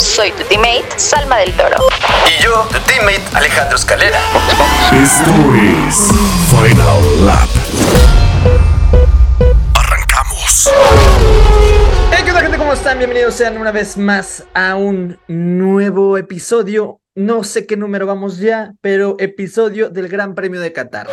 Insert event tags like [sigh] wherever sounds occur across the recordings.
Soy tu teammate, Salma del Toro. Y yo, tu teammate, Alejandro Escalera. Esto es Final Lap. Arrancamos. Hey, ¿qué onda, gente? ¿Cómo están? Bienvenidos sean una vez más a un nuevo episodio. No sé qué número vamos ya, pero episodio del Gran Premio de Qatar.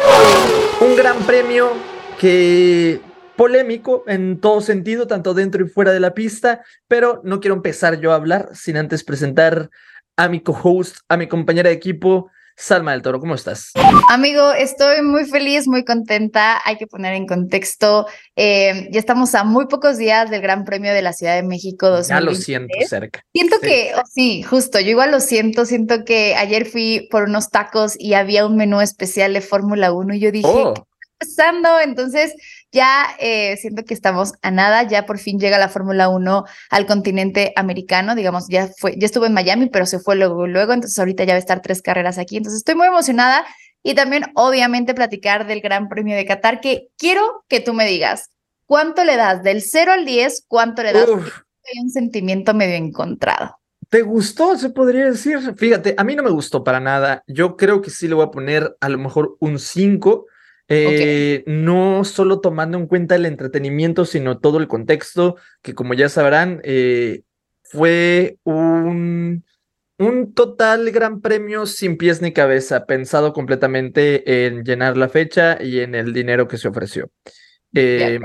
Un gran premio que polémico en todo sentido, tanto dentro y fuera de la pista, pero no quiero empezar yo a hablar sin antes presentar a mi co-host, a mi compañera de equipo, Salma del Toro. ¿Cómo estás? Amigo, estoy muy feliz, muy contenta. Hay que poner en contexto, eh, ya estamos a muy pocos días del Gran Premio de la Ciudad de México 2023. Ya lo siento cerca. Siento sí. que, oh, sí, justo, yo igual lo siento, siento que ayer fui por unos tacos y había un menú especial de Fórmula 1 y yo dije, Oh. ¿qué está pasando? Entonces ya eh, siento que estamos a nada, ya por fin llega la Fórmula 1 al continente americano, digamos, ya fue, ya estuvo en Miami, pero se fue luego, luego, entonces ahorita ya va a estar tres carreras aquí, entonces estoy muy emocionada y también obviamente platicar del Gran Premio de Qatar, que quiero que tú me digas, ¿cuánto le das del 0 al 10? ¿Cuánto le das? Hay un sentimiento medio encontrado. ¿Te gustó? Se podría decir. Fíjate, a mí no me gustó para nada. Yo creo que sí le voy a poner a lo mejor un 5. Eh, No solo tomando en cuenta el entretenimiento, sino todo el contexto, que como ya sabrán, eh, fue un, un total gran premio sin pies ni cabeza, pensado completamente en llenar la fecha y en el dinero que se ofreció. Eh,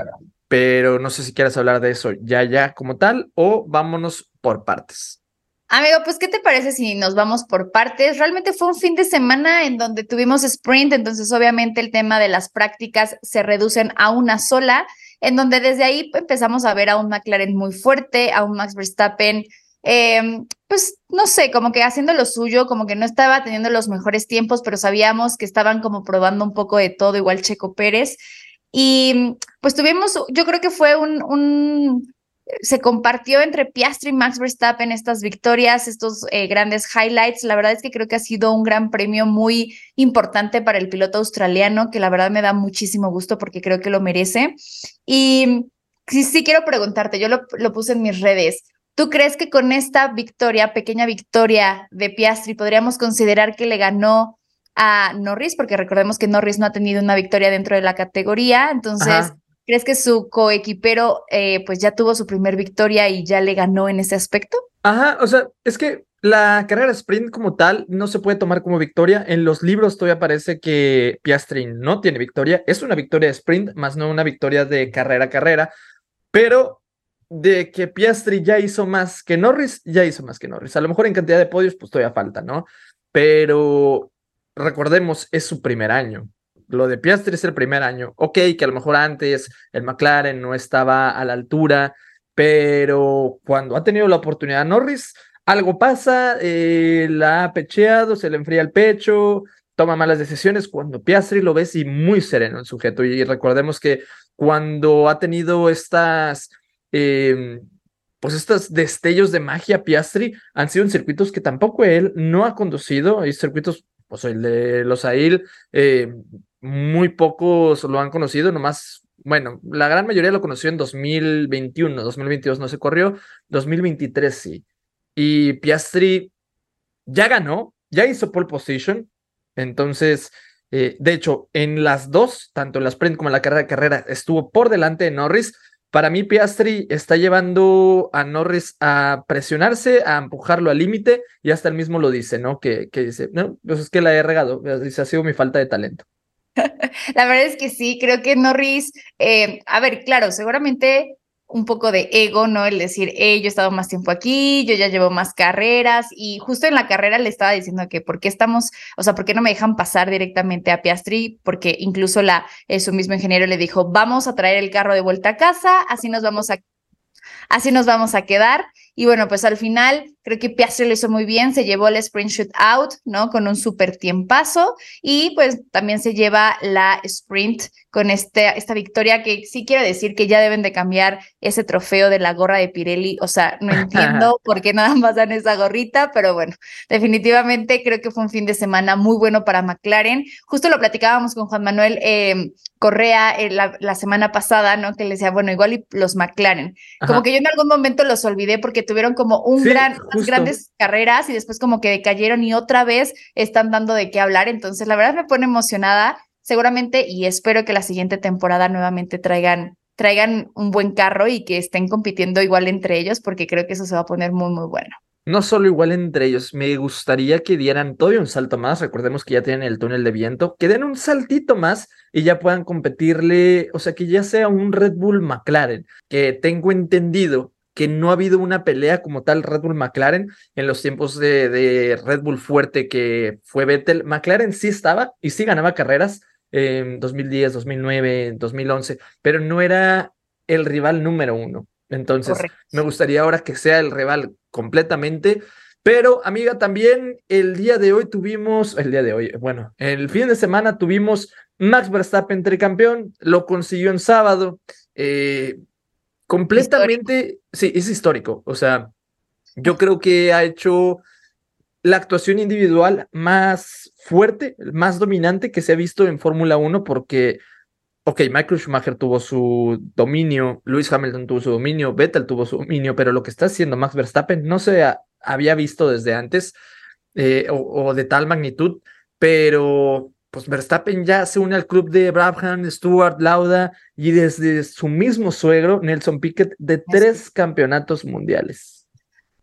pero no sé si quieras hablar de eso ya, ya como tal, o vámonos por partes. Amigo, pues, ¿qué te parece si nos vamos por partes? Realmente fue un fin de semana en donde tuvimos sprint, entonces obviamente el tema de las prácticas se reducen a una sola, en donde desde ahí empezamos a ver a un McLaren muy fuerte, a un Max Verstappen, eh, pues no sé, como que haciendo lo suyo, como que no estaba teniendo los mejores tiempos, pero sabíamos que estaban como probando un poco de todo, igual Checo Pérez. Y pues tuvimos, yo creo que fue un, un se compartió entre Piastri y Max Verstappen estas victorias, estos eh, grandes highlights. La verdad es que creo que ha sido un gran premio muy importante para el piloto australiano, que la verdad me da muchísimo gusto porque creo que lo merece. Y sí, quiero preguntarte, yo lo, lo puse en mis redes. ¿Tú crees que con esta victoria, pequeña victoria de Piastri, podríamos considerar que le ganó a Norris? Porque recordemos que Norris no ha tenido una victoria dentro de la categoría, entonces... ¿Crees que su coequipero eh, pues ya tuvo su primer victoria y ya le ganó en ese aspecto? Ajá, o sea, es que la carrera sprint como tal no se puede tomar como victoria. En los libros todavía parece que Piastri no tiene victoria. Es una victoria de sprint, más no una victoria de carrera a carrera. Pero de que Piastri ya hizo más que Norris, ya hizo más que Norris. A lo mejor en cantidad de podios, pues todavía falta, ¿no? Pero recordemos, es su primer año lo de Piastri es el primer año. Ok, que a lo mejor antes el McLaren no estaba a la altura, pero cuando ha tenido la oportunidad Norris, algo pasa, eh, la ha pecheado, se le enfría el pecho, toma malas decisiones. Cuando Piastri lo ves y muy sereno el sujeto. Y recordemos que cuando ha tenido estas. Eh, pues estos destellos de magia Piastri han sido en circuitos que tampoco él no ha conducido, hay circuitos, pues el de Los Ail, eh, muy pocos lo han conocido, nomás, bueno, la gran mayoría lo conoció en 2021, 2022 no se corrió, 2023 sí. Y Piastri ya ganó, ya hizo pole position, entonces, eh, de hecho, en las dos, tanto en la sprint como en la carrera de carrera, estuvo por delante de Norris. Para mí, Piastri está llevando a Norris a presionarse, a empujarlo al límite, y hasta él mismo lo dice, ¿no? Que, que dice, no, pues es que la he regado, dice, ha sido mi falta de talento. [laughs] La verdad es que sí, creo que Norris, eh, a ver, claro, seguramente un poco de ego, ¿no? El decir, yo he estado más tiempo aquí, yo ya llevo más carreras y justo en la carrera le estaba diciendo que por qué estamos, o sea, por qué no me dejan pasar directamente a Piastri, porque incluso la, eh, su mismo ingeniero le dijo, vamos a traer el carro de vuelta a casa, así nos vamos a, así nos vamos a quedar Y bueno, pues al final creo que Piastri lo hizo muy bien, se llevó el sprint shootout, ¿no? Con un súper tiempazo y pues también se lleva la sprint con este, esta victoria que sí quiero decir que ya deben de cambiar ese trofeo de la gorra de Pirelli. O sea, no [laughs] entiendo por qué nada más dan esa gorrita, pero bueno, definitivamente creo que fue un fin de semana muy bueno para McLaren. Justo lo platicábamos con Juan Manuel eh, Correa eh, la, semana pasada, ¿no? Que le decía, bueno, igual y los McLaren. Como que yo en algún momento los olvidé porque tuvieron como un gran, unas grandes carreras y después como que decayeron y otra vez están dando de qué hablar. Entonces, la verdad me pone emocionada seguramente y espero que la siguiente temporada nuevamente traigan traigan un buen carro y que estén compitiendo igual entre ellos porque creo que eso se va a poner muy muy bueno. No solo igual entre ellos, me gustaría que dieran todavía un salto más, recordemos que ya tienen el túnel de viento, que den un saltito más y ya puedan competirle, o sea, que ya sea un Red Bull McLaren, que tengo entendido que no ha habido una pelea como tal Red Bull McLaren en los tiempos de, de Red Bull fuerte que fue Vettel. McLaren sí estaba y sí ganaba carreras, en 2010, 2009, 2011, pero no era el rival número uno. Entonces, me gustaría ahora que sea el rival completamente. Pero, amiga, también el día de hoy tuvimos, el día de hoy, bueno, el fin de semana tuvimos Max Verstappen tricampeón, lo consiguió en sábado. Eh, completamente, sí, es histórico. O sea, yo creo que ha hecho la actuación individual más fuerte, más dominante que se ha visto en Fórmula 1 porque, ok, Michael Schumacher tuvo su dominio, Lewis Hamilton tuvo su dominio, Vettel tuvo su dominio, pero lo que está haciendo Max Verstappen no se había visto desde antes eh, o, de tal magnitud, pero pues Verstappen ya se une al club de Brabham, Stuart, Lauda y desde su mismo suegro, Nelson Piquet, de tres campeonatos mundiales.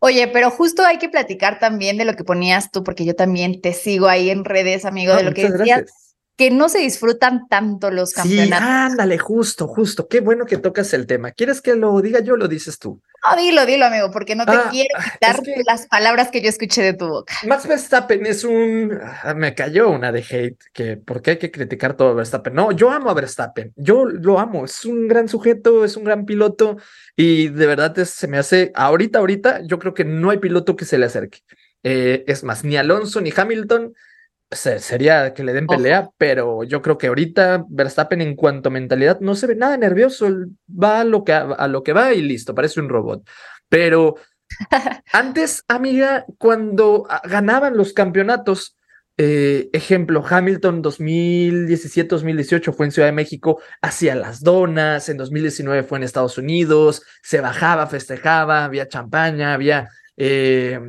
Oye, pero justo hay que platicar también de lo que ponías tú, porque yo también te sigo ahí en redes, amigo, de lo que decías, que no se disfrutan tanto los campeonatos. Sí, ándale, justo, justo. Qué bueno que tocas el tema. ¿Quieres que lo diga yo o lo dices tú? No, dilo, dilo, amigo, porque no te ah, quiero quitar las palabras que yo escuché de tu boca. Max Verstappen es un. Ah, me cayó una de hate, que por qué hay que criticar todo a Verstappen. No, yo amo a Verstappen, yo lo amo, es un gran sujeto, es un gran piloto y de verdad se me hace. Ahorita, ahorita, yo creo que no hay piloto que se le acerque. Eh, es más, ni Alonso ni Hamilton sería que le den pelea, pero yo creo que ahorita Verstappen en cuanto a mentalidad no se ve nada nervioso, va a lo que, a lo que va y listo, parece un robot. Pero [laughs] antes, amiga, cuando ganaban los campeonatos, eh, ejemplo, Hamilton 2017-2018 fue en Ciudad de México, hacía las donas, en 2019 fue en Estados Unidos, se bajaba, festejaba, había champaña, había eh,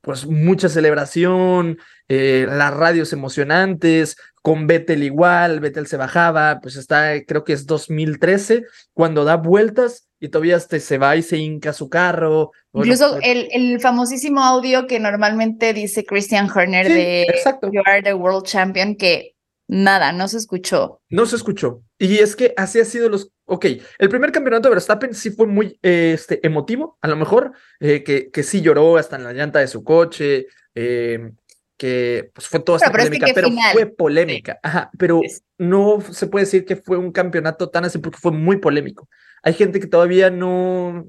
pues mucha celebración, eh, las radios emocionantes, con Vettel igual, Vettel se bajaba, pues está, creo que es 2013, cuando da vueltas y todavía este, se va y se hinca su carro. Incluso el, el, famosísimo audio que normalmente dice Christian Horner de You are the world champion, que nada, no se escuchó. No se escuchó. Y es que así ha sido los... Ok, el primer campeonato de Verstappen sí fue muy este, emotivo, a lo mejor, eh, que, que sí lloró hasta en la llanta de su coche, eh, que pues, fue toda esta polémica, pero fue polémica. Ajá, pero no se puede decir que fue un campeonato tan así porque fue muy polémico. Hay gente que todavía no.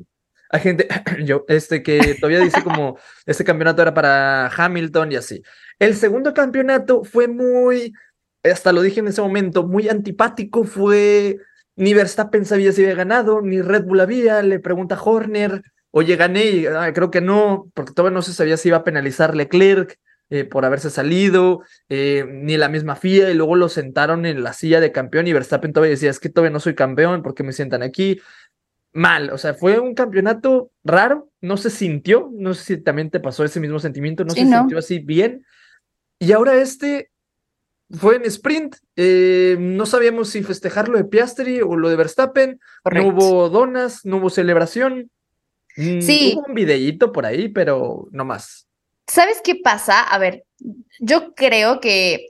Hay gente, [clears throat] yo, este, que todavía dice como [laughs] este campeonato era para Hamilton y así. El segundo campeonato fue muy, hasta lo dije en ese momento, muy antipático. Fue ni Verstappen sabía si había ganado, ni Red Bull había. Le pregunta Horner, oye, gané y creo que no, porque todavía no se sabía si iba a penalizar Leclerc. Eh, por haberse salido, eh, ni la misma FIA, y luego lo sentaron en la silla de campeón y Verstappen todavía decía, es que todavía no soy campeón, ¿por qué me sientan aquí? Mal, o sea, fue un campeonato raro, no se sintió, no sé si también te pasó ese mismo sentimiento, no se sintió así bien. Y ahora este fue en sprint, eh, no sabíamos si festejar lo de Piastri o lo de Verstappen, no hubo donas, no hubo celebración. Mm, sí. Hubo un videíto por ahí, pero no más. ¿Sabes qué pasa? A ver, yo creo que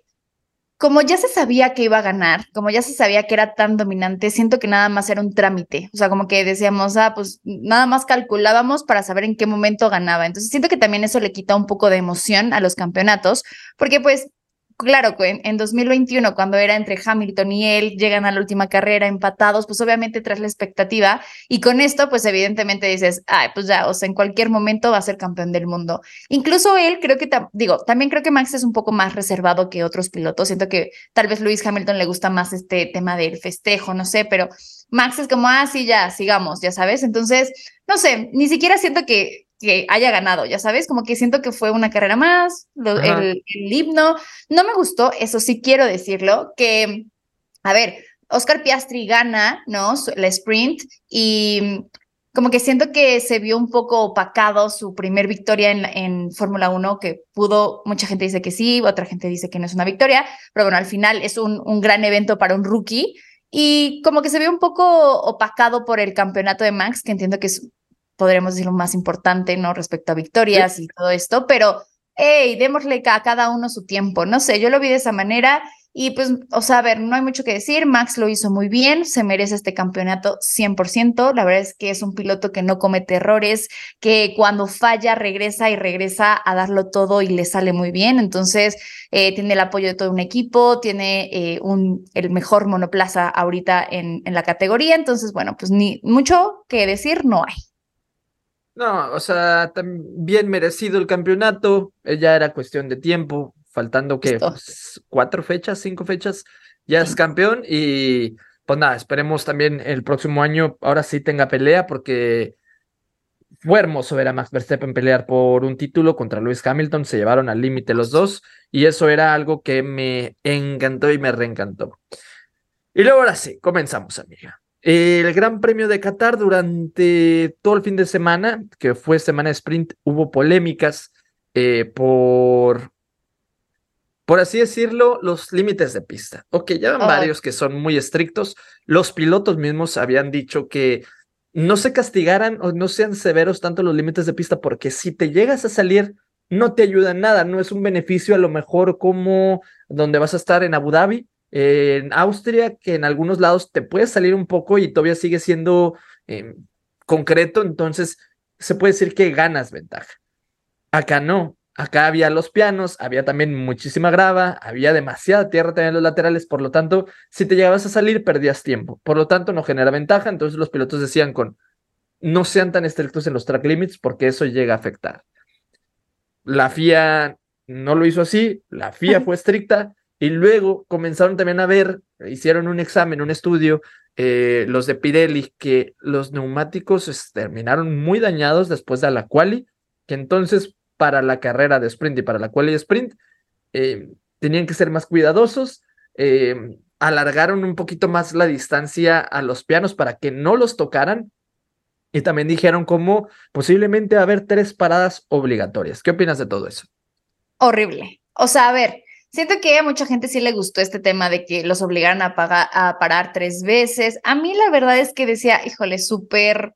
como ya se sabía que iba a ganar, como ya se sabía que era tan dominante, siento que nada más era un trámite. O sea, como que decíamos, ah, pues nada más calculábamos para saber en qué momento ganaba. Entonces siento que también eso le quita un poco de emoción a los campeonatos, porque pues claro, en, en 2021, cuando era entre Hamilton y él, llegan a la última carrera empatados, pues obviamente tras la expectativa. Y con esto, pues evidentemente dices, ay, pues ya, o sea, en cualquier momento va a ser campeón del mundo. Incluso él, creo que, digo, también creo que Max es un poco más reservado que otros pilotos. Siento que tal vez Luis Hamilton le gusta más este tema del festejo, no sé, pero Max es como, ah, sí, ya, sigamos, ya sabes. Entonces, no sé, ni siquiera siento que que haya ganado, ya sabes, como que siento que fue una carrera más, el, el, himno, no me gustó, eso sí quiero decirlo, que, a ver, Oscar Piastri gana, ¿no? La sprint y como que siento que se vio un poco opacado su primer victoria en, en Fórmula 1, que pudo, mucha gente dice que sí, otra gente dice que no es una victoria, pero bueno, al final es un, un gran evento para un rookie. Y como que se vio un poco opacado por el campeonato de Max, que entiendo que es podríamos decir lo más importante, ¿no? Respecto a victorias y todo esto, pero, hey, démosle a cada uno su tiempo, no sé, yo lo vi de esa manera y pues, o sea, a ver, no hay mucho que decir, Max lo hizo muy bien, se merece este campeonato 100%, la verdad es que es un piloto que no comete errores, que cuando falla regresa y regresa a darlo todo y le sale muy bien, entonces eh, tiene el apoyo de todo un equipo, tiene eh, un, el mejor monoplaza ahorita en, en la categoría, entonces, bueno, pues ni mucho que decir no hay. No, o sea, bien merecido el campeonato, eh, ya era cuestión de tiempo, faltando que pues, cuatro fechas, cinco fechas, ya es campeón y pues nada, esperemos también el próximo año, ahora sí tenga pelea porque fue hermoso ver a Max Verstappen pelear por un título contra Lewis Hamilton, se llevaron al límite los dos y eso era algo que me encantó y me reencantó. Y luego ahora sí, comenzamos, amiga el Gran Premio de Qatar durante todo el fin de semana, que fue semana de sprint, hubo polémicas eh, por, por así decirlo, los límites de pista. Ok, ya van varios que son muy estrictos. Los pilotos mismos habían dicho que no se castigaran o no sean severos tanto los límites de pista, porque si te llegas a salir, no te ayuda en nada, no es un beneficio a lo mejor como donde vas a estar en Abu Dhabi, en Austria, que en algunos lados te puede salir un poco y todavía sigue siendo eh, concreto, entonces se puede decir que ganas ventaja. Acá no, acá había los pianos, había también muchísima grava, había demasiada tierra también en los laterales, por lo tanto, si te llegabas a salir, perdías tiempo. Por lo tanto, no genera ventaja, entonces los pilotos decían con, no sean tan estrictos en los track limits porque eso llega a afectar. La FIA no lo hizo así, la FIA fue estricta, y luego comenzaron también a ver, hicieron un examen, un estudio, eh, los de Pirelli, que los neumáticos terminaron muy dañados después de la quali, que entonces para la carrera de sprint y para la quali sprint eh, tenían que ser más cuidadosos, eh, alargaron un poquito más la distancia a los pianos para que no los tocaran. Y también dijeron como posiblemente haber tres paradas obligatorias. ¿Qué opinas de todo eso? Horrible. O sea, a ver, Siento que a mucha gente sí le gustó este tema de que los obligaran a, pagar, a parar tres veces. A mí la verdad es que decía, híjole, súper,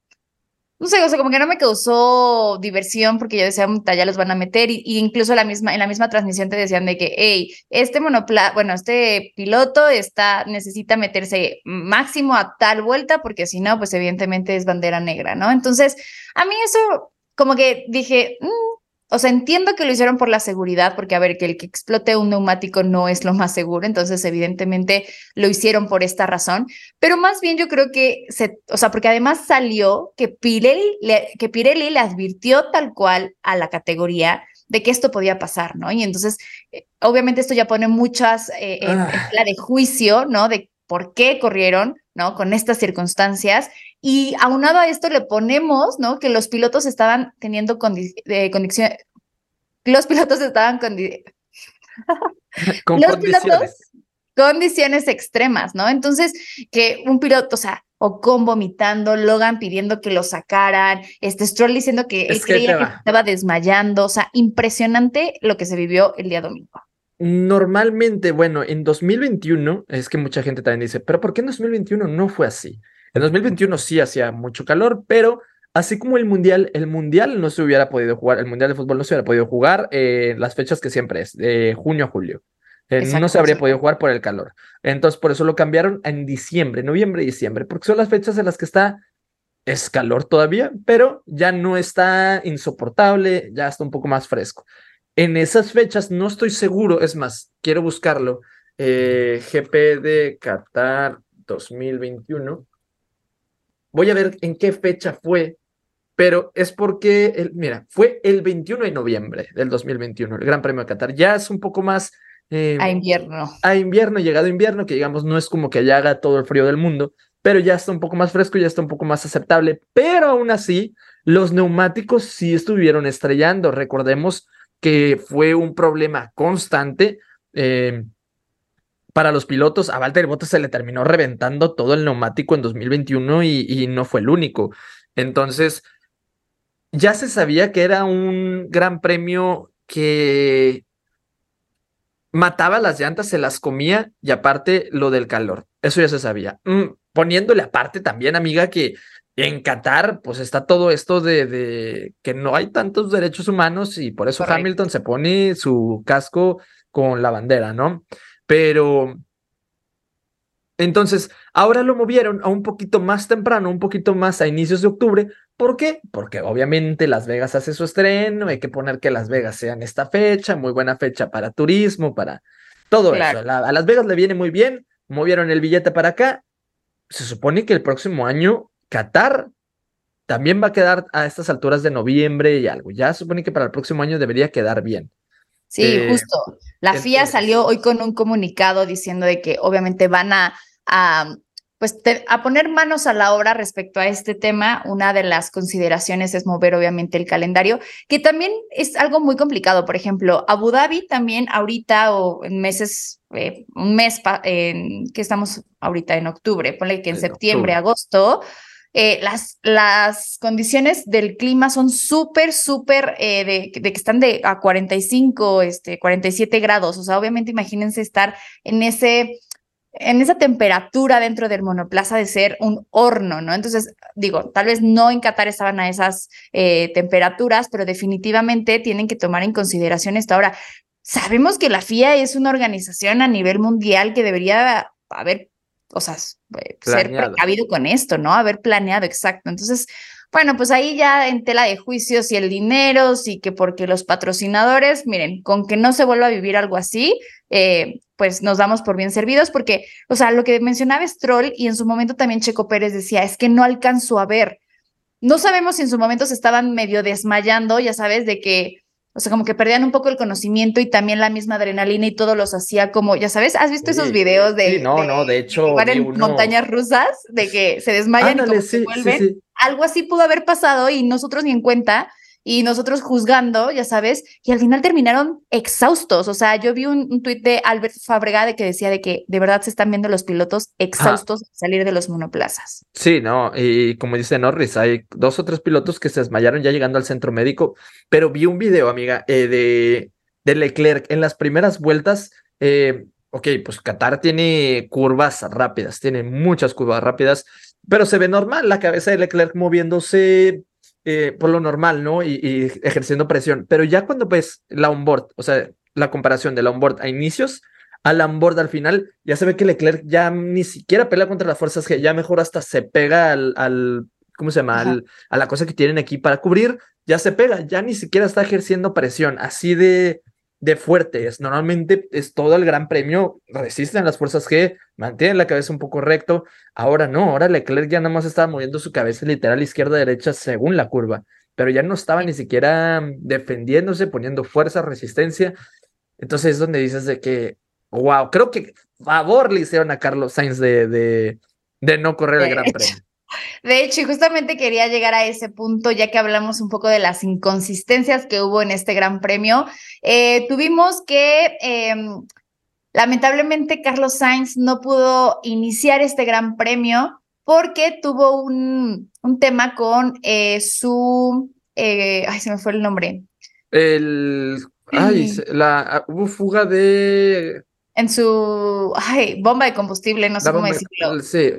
no sé, o sea, como que no me causó diversión porque yo decía, ya los van a meter y, incluso la misma, en la misma transmisión te decían de que, hey, este monopla, bueno, este piloto está, necesita meterse máximo a tal vuelta porque si no, pues evidentemente es bandera negra, ¿no? Entonces, a mí eso como que dije, mm, o sea, entiendo que lo hicieron por la seguridad, porque a ver, que el que explote un neumático no es lo más seguro, entonces evidentemente lo hicieron por esta razón, pero más bien yo creo que, se, o sea, porque además salió que Pirelli, le, que Pirelli le advirtió tal cual a la categoría de que esto podía pasar, ¿no? Y entonces, eh, obviamente esto ya pone muchas eh, en, ah. la de juicio, ¿no? De por qué corrieron, ¿no? Con estas circunstancias. Y aunado a esto le ponemos, ¿no? Que los pilotos estaban teniendo condiciones, los pilotos estaban [laughs] con, con [laughs] los condiciones. Pilotos, condiciones extremas, ¿no? Entonces, que un piloto, o sea, Ocon vomitando, Logan pidiendo que lo sacaran, este Stroll diciendo que él creía que estaba desmayando, o sea, impresionante lo que se vivió el día domingo. Normalmente, bueno, en 2021, es que mucha gente también dice, pero ¿por qué en 2021 no fue así? En 2021 sí hacía mucho calor, pero así como el Mundial, el Mundial no se hubiera podido jugar, el Mundial de Fútbol no se hubiera podido jugar en las fechas que siempre es, de junio a julio. Eh, no se habría podido jugar por el calor. Entonces, por eso lo cambiaron en diciembre, noviembre y diciembre, porque son las fechas en las que está, es calor todavía, pero ya no está insoportable, ya está un poco más fresco. En esas fechas, no estoy seguro, es más, quiero buscarlo. Eh, GP de Qatar 2021. Voy a ver en qué fecha fue, pero es porque, el, mira, fue el 21 de noviembre del 2021, el Gran Premio de Qatar. Ya es un poco más... Eh, a invierno. A invierno, llegado invierno, que digamos no es como que allá haga todo el frío del mundo, pero ya está un poco más fresco, ya está un poco más aceptable. Pero aún así, los neumáticos sí estuvieron estrellando. Recordemos que fue un problema constante. Eh, para los pilotos, a Valtteri Bottas se le terminó reventando todo el neumático en 2021 y, y, no fue el único. Entonces, ya se sabía que era un gran premio que mataba las llantas, se las comía y aparte lo del calor. Eso ya se sabía. Mm, poniéndole aparte también, amiga, que en Qatar, pues está todo esto de, de, que no hay tantos derechos humanos y por eso Hamilton se pone su casco con la bandera, ¿no? Pero entonces, ahora lo movieron a un poquito más temprano, un poquito más a inicios de octubre. ¿Por qué? Porque obviamente Las Vegas hace su estreno, hay que poner que Las Vegas sea en esta fecha, muy buena fecha para turismo, para todo eso. a Las Vegas le viene muy bien, movieron el billete para acá. Se supone que el próximo año Qatar también va a quedar a estas alturas de noviembre y algo. Ya supone que para el próximo año debería quedar bien. Sí, eh, justo. La FIA salió hoy con un comunicado diciendo de que obviamente van a, a pues a poner manos a la obra respecto a este tema. Una de las consideraciones es mover obviamente el calendario, que también es algo muy complicado. Por ejemplo, Abu Dhabi también ahorita o en meses, eh, un mes en, que estamos ahorita en octubre, ponle que en, septiembre, agosto, eh, las, las condiciones del clima son súper, súper, eh, de, que están de a 45, este, 47 grados. O sea, obviamente imagínense estar en ese en esa temperatura dentro del monoplaza de ser un horno, ¿no? Entonces, digo, tal vez no en Qatar estaban a esas eh, temperaturas, pero definitivamente tienen que tomar en consideración esto. Ahora, sabemos que la FIA es una organización a nivel mundial que debería haber, o sea, eh, ser precavido con esto, ¿no? Haber planeado, exacto. Entonces, bueno, pues ahí ya en tela de juicios y el dinero, sí que porque los patrocinadores, miren, con que no se vuelva a vivir algo así, eh, pues nos damos por bien servidos, porque, o sea, lo que mencionaba Stroll y en su momento también Checo Pérez decía, es que no alcanzó a ver. No sabemos si en su momento se estaban medio desmayando, ya sabes, de que, o sea, como que perdían un poco el conocimiento y también la misma adrenalina y todo los hacía como, ya sabes, ¿has visto esos videos de... Sí, no, no, de hecho... en montañas rusas, de que se desmayan y como se vuelven. Algo así pudo haber pasado y nosotros ni en cuenta y nosotros juzgando, ya sabes, y al final terminaron exhaustos. O sea, yo vi un, un tuit de Albert Fabregade que decía de que de verdad se están viendo los pilotos exhaustos salir de los monoplazas. Sí, no, y como dice Norris, hay dos o tres pilotos que se desmayaron ya llegando al centro médico, pero vi un video, amiga, eh, de, de Leclerc en las primeras vueltas. Eh, ok, pues Qatar tiene curvas rápidas, tiene muchas curvas rápidas, pero se ve normal la cabeza de Leclerc moviéndose eh, por lo normal, ¿no? Y, ejerciendo presión. Pero ya cuando ves la onboard, o sea, la comparación de la onboard a inicios a la onboard al final, ya se ve que Leclerc ya ni siquiera pelea contra las fuerzas que ya mejor hasta se pega al, al ¿cómo se llama? a la cosa que tienen aquí para cubrir, ya se pega, ya ni siquiera está ejerciendo presión, así de, de fuerte es. Normalmente es todo el gran premio, resisten las fuerzas G, mantienen la cabeza un poco recto. Ahora no, ahora Leclerc ya nada más estaba moviendo su cabeza literal izquierda-derecha según la curva, pero ya no estaba ni siquiera defendiéndose, poniendo fuerza, resistencia. Entonces es donde dices de que, wow, creo que favor le hicieron a Carlos Sainz de, de, de no correr el gran premio. De hecho, y justamente quería llegar a ese punto, ya que hablamos un poco de las inconsistencias que hubo en este Gran Premio. Eh, tuvimos que, em, lamentablemente, Carlos Sainz no pudo iniciar este Gran Premio porque tuvo un, un tema con eh, su, eh, ay, se me fue el nombre. El, ay, la, ah, hubo fuga de... En su, ay, bomba de combustible, no sé cómo decirlo. Sí,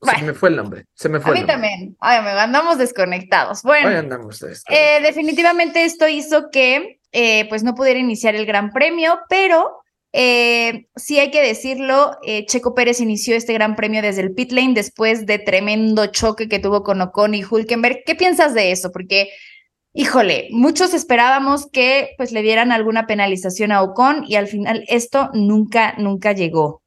se me fue el nombre. Se me fue. A mí también. Ay, me andamos desconectados. Bueno, andamos eh, definitivamente esto hizo que eh, pues no pudiera iniciar el Gran Premio, pero eh, sí hay que decirlo, Checo Pérez inició este Gran Premio desde el pit lane después de tremendo choque que tuvo con Ocon y Hulkenberg. ¿Qué piensas de eso? Porque híjole, muchos esperábamos que pues le dieran alguna penalización a Ocon y al final esto nunca, nunca llegó.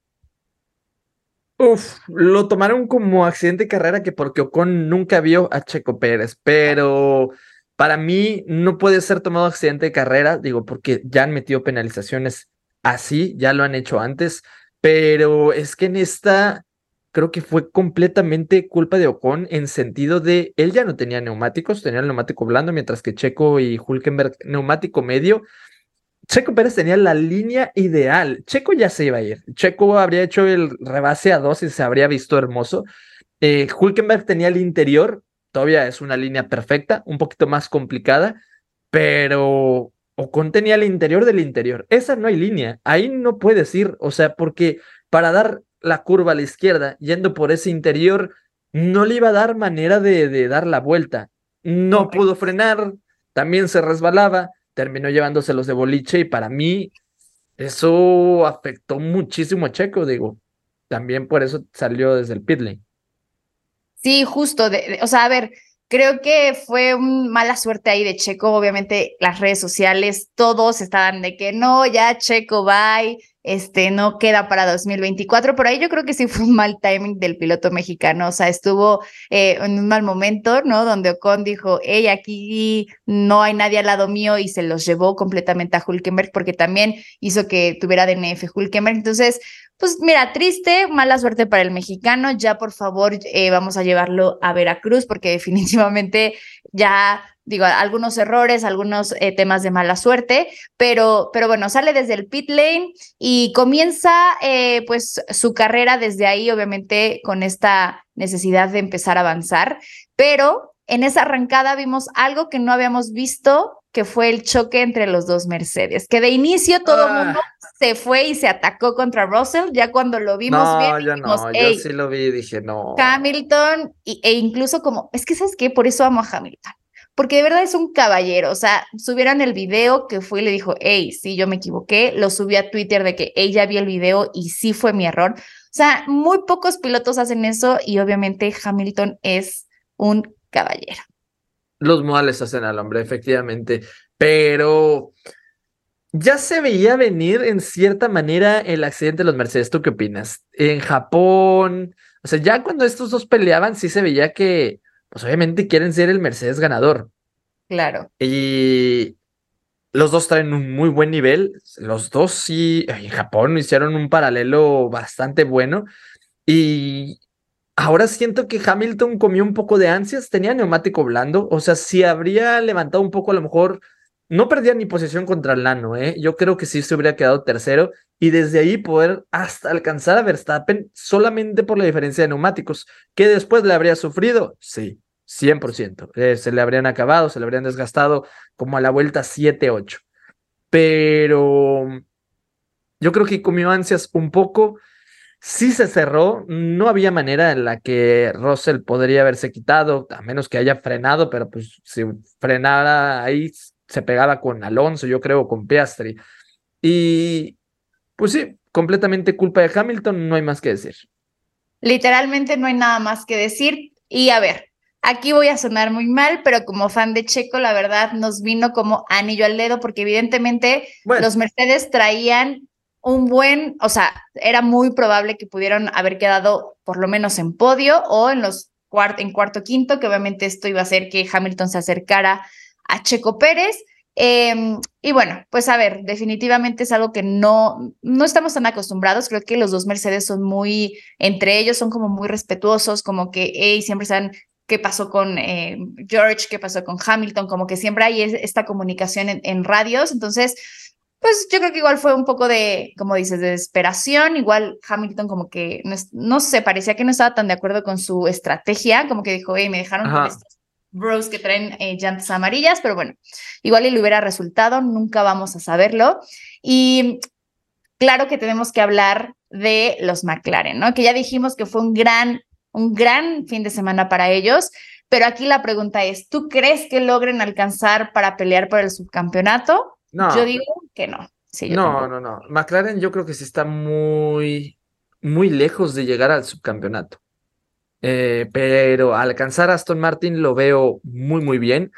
Lo tomaron como accidente de carrera que porque Ocon nunca vio a Checo Pérez, pero para mí no puede ser tomado accidente de carrera, digo, porque ya han metido penalizaciones así, ya lo han hecho antes, pero es que en esta creo que fue completamente culpa de Ocon en sentido de él ya no tenía neumáticos, tenía el neumático blando, mientras que Checo y Hulkenberg neumático medio. Checo Pérez tenía la línea ideal. Checo ya se iba a ir. Checo habría hecho el rebase a dos y se habría visto hermoso. Eh, Hulkenberg tenía el interior, todavía es una línea perfecta, un poquito más complicada, pero Ocon tenía el interior del interior. Esa no hay línea, ahí no puedes ir, o sea, porque para dar la curva a la izquierda, yendo por ese interior, no le iba a dar manera de, de dar la vuelta. No pudo frenar, también se resbalaba, terminó llevándoselos de boliche y para mí eso afectó muchísimo a Checo, digo. También por eso salió desde el pit lane. Sí, justo. De, o sea, a ver, creo que fue una mala suerte ahí de Checo. Obviamente, las redes sociales, todos estaban de que no, ya Checo, bye este, no queda para 2024, pero ahí yo creo que sí fue un mal timing del piloto mexicano, o sea, estuvo eh, en un mal momento, ¿no? Donde Ocon dijo, hey, aquí no hay nadie al lado mío y se los llevó completamente a Hulkenberg porque también hizo que tuviera DNF Hulkenberg, entonces, pues mira, triste, mala suerte para el mexicano, ya por favor eh, vamos a llevarlo a Veracruz porque definitivamente ya digo, algunos errores, algunos eh, temas de mala suerte, pero, pero bueno, sale desde el pit lane y comienza eh, pues su carrera desde ahí, obviamente con esta necesidad de empezar a avanzar, pero en esa arrancada vimos algo que no habíamos visto, que fue el choque entre los dos Mercedes, que de inicio todo el mundo Ah. se fue y se atacó contra Russell, ya cuando lo vimos No, bien, yo dijimos, no, "Ey, yo sí lo vi y dije, no. Hamilton y- e incluso como, es que sabes qué, por eso amo a Hamilton, porque de verdad es un caballero, o sea, subieron el video que fue y le dijo, hey, sí, yo me equivoqué, lo subí a Twitter de que ella vio el video y sí fue mi error, o sea, muy pocos pilotos hacen eso y obviamente Hamilton es un caballero. Los modales hacen al hombre, efectivamente, pero ya se veía venir en cierta manera el accidente de los Mercedes. ¿Tú qué opinas? En Japón, o sea, ya cuando estos dos peleaban, sí se veía que, pues obviamente quieren ser el Mercedes ganador. Claro. Y los dos traen un muy buen nivel. Los dos sí, en Japón hicieron un paralelo bastante bueno. Y ahora siento que Hamilton comió un poco de ansias, tenía neumático blando. O sea, si habría levantado un poco, a lo mejor no perdía ni posición contra Lano, ¿eh? Yo creo que sí se hubiera quedado tercero. Y desde ahí poder hasta alcanzar a Verstappen solamente por la diferencia de neumáticos. ¿Que después le habría sufrido? Sí. 100%. Eh, se le habrían acabado, se le habrían desgastado como a la vuelta 7-8. Pero yo creo que comió ansias un poco. Sí se cerró, no había manera en la que Russell podría haberse quitado, a menos que haya frenado, pero pues si frenara ahí se pegaba con Alonso, yo creo, con Piastri. Y pues sí, completamente culpa de Hamilton, no hay más que decir. Literalmente no hay nada más que decir. Y a ver, aquí voy a sonar muy mal, pero como fan de Checo, la verdad nos vino como anillo al dedo, porque evidentemente Bueno. los Mercedes traían un buen, o sea, era muy probable que pudieran haber quedado por lo menos en podio o en los cuart en cuarto quinto, que obviamente esto iba a hacer que Hamilton se acercara a Checo Pérez. Eh, y bueno, pues a ver, definitivamente es algo que no, no estamos tan acostumbrados. Creo que los dos Mercedes son muy, entre ellos son como muy respetuosos, como que hey, siempre saben qué pasó con eh, George, qué pasó con Hamilton, como que siempre hay es- esta comunicación en, en radios. Entonces, pues yo creo que igual fue un poco de, como dices, de desesperación. Igual Hamilton como que, no, no sé, parecía que no estaba tan de acuerdo con su estrategia, como que dijo, hey, me dejaron con Ajá. estos bros que traen eh, llantas amarillas, pero bueno, igual y le hubiera resultado, nunca vamos a saberlo. Y claro que tenemos que hablar de los McLaren, ¿no? Que ya dijimos que fue un gran, un gran fin de semana para ellos, pero aquí la pregunta es, ¿tú crees que logren alcanzar para pelear por el subcampeonato? No, Yo digo que no. Sí, no, no, no. McLaren yo creo que sí está muy, muy lejos de llegar al subcampeonato. Eh, pero alcanzar a Aston Martin lo veo muy, muy bien.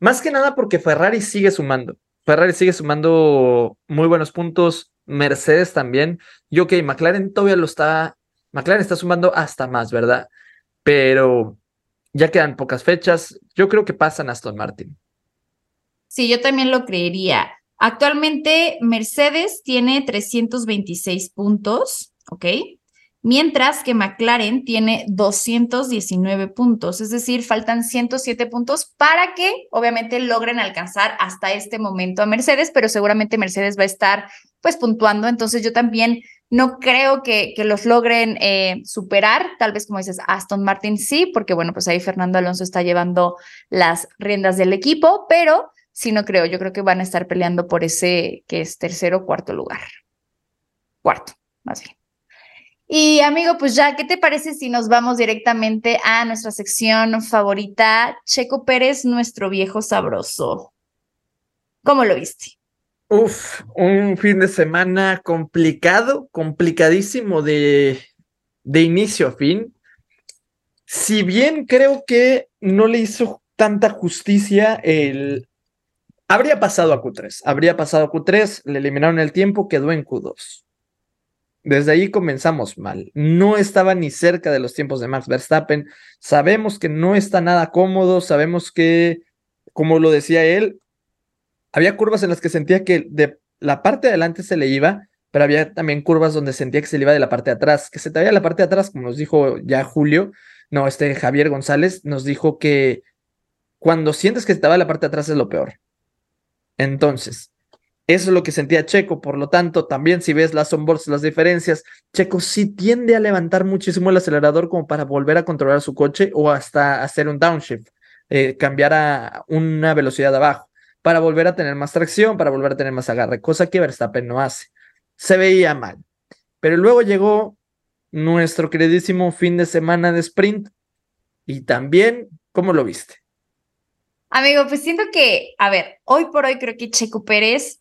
Más que nada porque Ferrari sigue sumando. Ferrari sigue sumando muy buenos puntos. Mercedes también. Y ok, McLaren todavía lo está. McLaren está sumando hasta más, ¿verdad? Pero ya quedan pocas fechas. Yo creo que pasan Aston Martin. Sí, yo también lo creería. Actualmente Mercedes tiene 326 puntos, ¿ok? Mientras que McLaren tiene 219 puntos, es decir, faltan 107 puntos para que obviamente logren alcanzar hasta este momento a Mercedes, pero seguramente Mercedes va a estar pues puntuando, entonces yo también no creo que, los logren eh, superar, tal vez como dices, Aston Martin sí, porque bueno, pues ahí Fernando Alonso está llevando las riendas del equipo, pero sí no creo, yo creo que van a estar peleando por ese que es tercero o cuarto lugar. Cuarto, más bien. Y amigo, pues ya, ¿qué te parece si nos vamos directamente a nuestra sección favorita, Checo Pérez, nuestro viejo sabroso? ¿Cómo lo viste? Uf, un fin de semana complicado, complicadísimo de, de inicio a fin. Si bien creo que no le hizo tanta justicia el... Habría pasado a Q3, habría pasado a Q3, le eliminaron el tiempo, quedó en Q2. Desde ahí comenzamos mal. No estaba ni cerca de los tiempos de Max Verstappen. Sabemos que no está nada cómodo, sabemos que, como lo decía él, había curvas en las que sentía que de la parte de adelante se le iba, pero había también curvas donde sentía que se le iba de la parte de atrás, que se te veía la parte de atrás, como nos dijo ya Julio, no, este Javier González nos dijo que cuando sientes que se te va la parte de atrás es lo peor. Entonces, eso es lo que sentía Checo, por lo tanto, también si ves las onboards, las diferencias, Checo sí tiende a levantar muchísimo el acelerador como para volver a controlar su coche o hasta hacer un downshift, eh, cambiar a una velocidad abajo para volver a tener más tracción, para volver a tener más agarre, cosa que Verstappen no hace. Se veía mal. Pero luego llegó nuestro queridísimo fin de semana de sprint y también, ¿cómo lo viste? Amigo, pues siento que, a ver, hoy por hoy creo que Checo Pérez,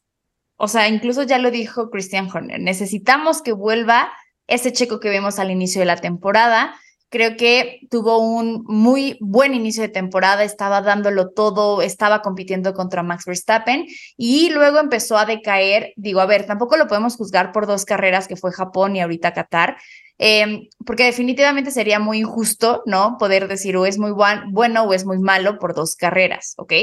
o sea, incluso ya lo dijo Christian Horner, necesitamos que vuelva ese Checo que vemos al inicio de la temporada, Creo que tuvo un muy buen inicio de temporada, estaba dándolo todo, estaba compitiendo contra Max Verstappen y luego empezó a decaer. Digo, a ver, tampoco lo podemos juzgar por dos carreras que fue Japón y ahorita Qatar, eh, porque definitivamente sería muy injusto, ¿no? Poder decir o es muy bueno o es muy malo por dos carreras, ¿ok?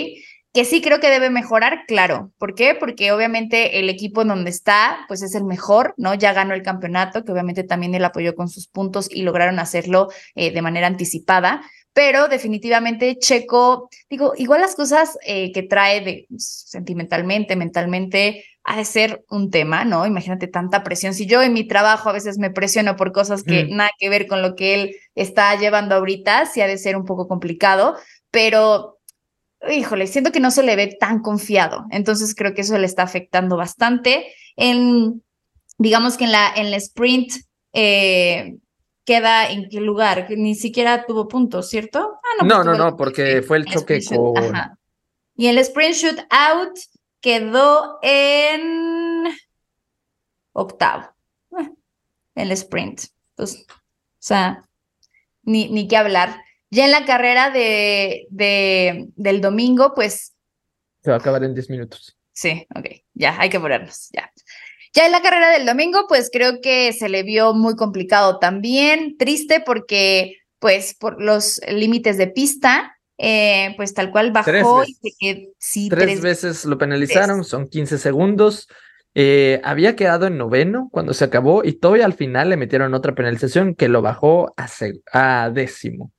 Que sí creo que debe mejorar, claro. ¿Por qué? Porque obviamente el equipo en donde está, pues es el mejor, ¿no? Ya ganó el campeonato, que obviamente también él apoyó con sus puntos y lograron hacerlo eh, de manera anticipada. Pero definitivamente Checo, digo, igual las cosas eh, que trae de, sentimentalmente, mentalmente, ha de ser un tema, ¿no? Imagínate tanta presión. Si yo en mi trabajo a veces me presiono por cosas que mm. nada que ver con lo que él está llevando ahorita, sí ha de ser un poco complicado, pero híjole, siento que no se le ve tan confiado. Entonces creo que eso le está afectando bastante. En, digamos que en la, en la sprint eh, queda en qué lugar, ni siquiera tuvo puntos, ¿cierto? Ah, no, no, no, porque fue el choque con... Y el sprint shoot out quedó en octavo. Eh, el sprint. Pues, o sea, ni, ni qué hablar. Ya en la carrera de, de, del domingo, pues... Se va a acabar en 10 minutos. Sí, ok, ya, hay que ponernos, ya. Ya en la carrera del domingo, pues creo que se le vio muy complicado también, triste porque, pues, por los límites de pista, eh, pues tal cual bajó y que sí, tres, veces lo penalizaron, son 15 segundos. Eh, había quedado en noveno cuando se acabó y todavía al final le metieron otra penalización que lo bajó a, a décimo.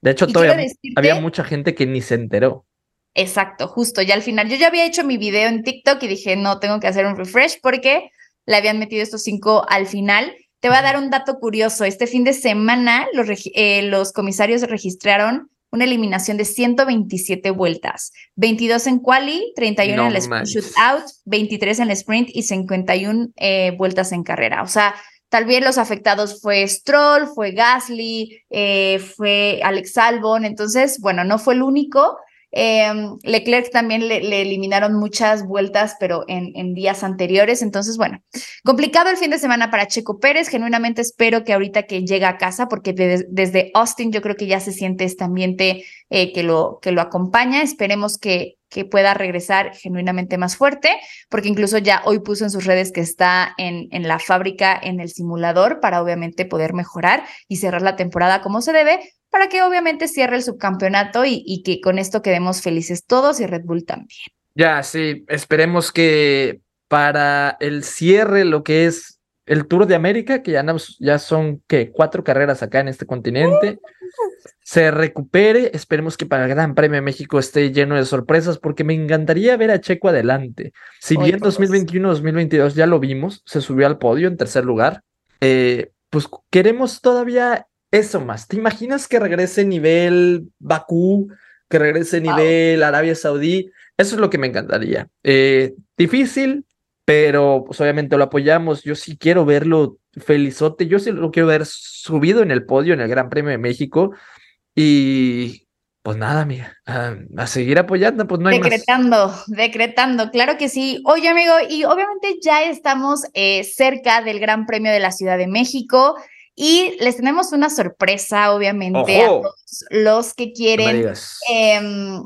De hecho, todavía había mucha gente que ni se enteró. Exacto, justo. Ya al final, yo ya había hecho mi video en TikTok y dije, no, tengo que hacer un refresh porque le habían metido estos cinco al final. Te voy a dar un dato curioso. Este fin de semana los, eh, los comisarios registraron una eliminación de 127 vueltas, 22 en quali, 31 en el shootout, 23 en el sprint y 51 eh, vueltas en carrera. O sea, Tal vez los afectados fue Stroll, fue Gasly, eh, fue Alex Albon, entonces, bueno, no fue el único. Em, Leclerc también le, eliminaron muchas vueltas, pero en, días anteriores. Entonces, bueno, complicado el fin de semana para Checo Pérez. Genuinamente espero que ahorita que llega a casa, porque desde Austin yo creo que ya se siente este ambiente eh, que, lo, que lo acompaña. Esperemos que, pueda regresar genuinamente más fuerte, porque incluso ya hoy puso en sus redes que está en la fábrica, en el simulador, para obviamente poder mejorar y cerrar la temporada como se debe, para que obviamente cierre el subcampeonato y, que con esto quedemos felices todos y Red Bull también. Ya, sí, esperemos que para el cierre, lo que es el Tour de América, que ya, ya son que cuatro carreras acá en este continente, se recupere. Esperemos que para el Gran Premio de México esté lleno de sorpresas, porque me encantaría ver a Checo adelante. Si bien 2021-2022 ya lo vimos, se subió al podio en tercer lugar, eh, pues queremos todavía eso más. ¿Te imaginas que regrese nivel Bakú, que regrese nivel Arabia Saudí? Eso es lo que me encantaría. Eh, difícil, pero pues obviamente lo apoyamos. Yo sí quiero verlo felizote. Yo sí lo quiero ver subido en el podio en el Gran Premio de México. Y pues nada, amiga, a, seguir apoyando, pues no hay decretando, Decretando, claro que sí. Oye, amigo, y obviamente ya estamos eh, cerca del Gran Premio de la Ciudad de México. Y les tenemos una sorpresa, obviamente, a todos los que quieren, em,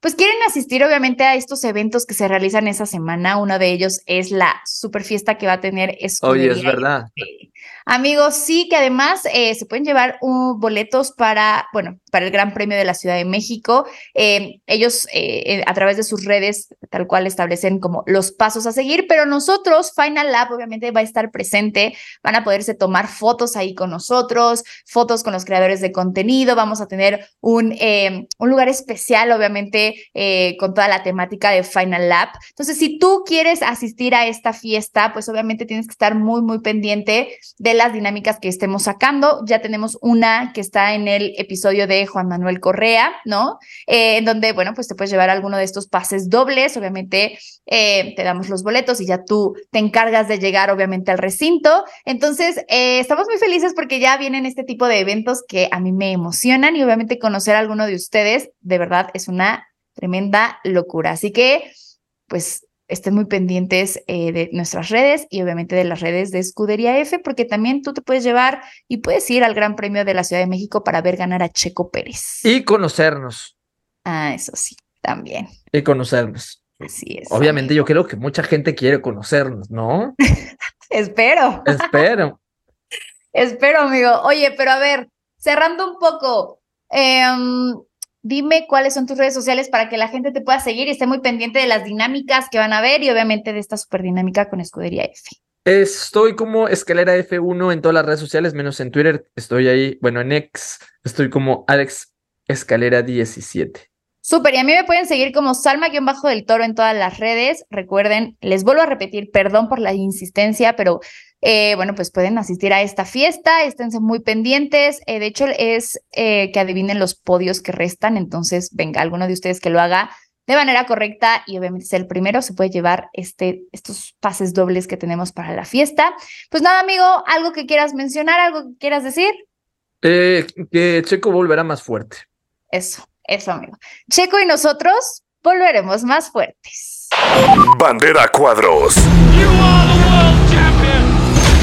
pues quieren asistir, obviamente, a estos eventos que se realizan esa semana. Uno de ellos es la super fiesta que va a tener Oye, es verdad. Amigos, sí, que además eh, se pueden llevar boletos para, bueno, para el Gran Premio de la Ciudad de México. Eh, ellos eh, a través de sus redes tal cual establecen como los pasos a seguir, pero nosotros, Final Lab, obviamente va a estar presente, van a poderse tomar fotos ahí con nosotros, fotos con los creadores de contenido, vamos a tener un, un lugar especial, obviamente, con toda la temática de Final Lab. Entonces, si tú quieres asistir a esta fiesta, pues obviamente tienes que estar muy, muy pendiente de las dinámicas que estemos sacando. Ya tenemos una que está en el episodio de Juan Manuel Correa, ¿no? Eh, en donde, bueno, pues te puedes llevar alguno de estos pases dobles. Obviamente eh, te damos los boletos y ya tú te encargas de llegar, obviamente, al recinto. Entonces, eh, estamos muy felices porque ya vienen este tipo de eventos que a mí me emocionan y obviamente conocer a alguno de ustedes, de verdad, es una tremenda locura. Así que, pues estén muy pendientes eh, de nuestras redes y obviamente de las redes de Escudería F, porque también tú te puedes llevar y puedes ir al Gran Premio de la Ciudad de México para ver ganar a Checo Pérez. Y conocernos. Ah, eso sí, también. Y conocernos. Así es. Obviamente yo creo que mucha gente quiere conocernos, ¿no? [laughs] Espero. Espero. [laughs] Espero, amigo. Oye, pero a ver, cerrando un poco, eh, dime cuáles son tus redes sociales para que la gente te pueda seguir y esté muy pendiente de las dinámicas que van a ver y obviamente de esta super dinámica con Escudería F. Estoy como Escalera F1 en todas las redes sociales, menos en Twitter. Estoy ahí, bueno, en X, estoy como Alex Escalera 17. Súper, y a mí me pueden seguir como Salma-Bajo del Toro en todas las redes. Recuerden, les vuelvo a repetir, perdón por la insistencia, pero eh, bueno, pues pueden asistir a esta fiesta, esténse muy pendientes. Eh, de hecho, es eh, que adivinen los podios que restan, entonces venga, alguno de ustedes que lo haga de manera correcta y obviamente el primero se puede llevar este, estos pases dobles que tenemos para la fiesta. Pues nada, amigo, algo que quieras mencionar, algo que quieras decir. que Checo volverá más fuerte. Eso. Eso, amigo. Checo y nosotros volveremos más fuertes. Bandera Cuadros.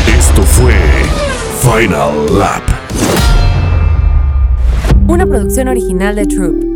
Esto fue Final Lap. Una producción original de Troop.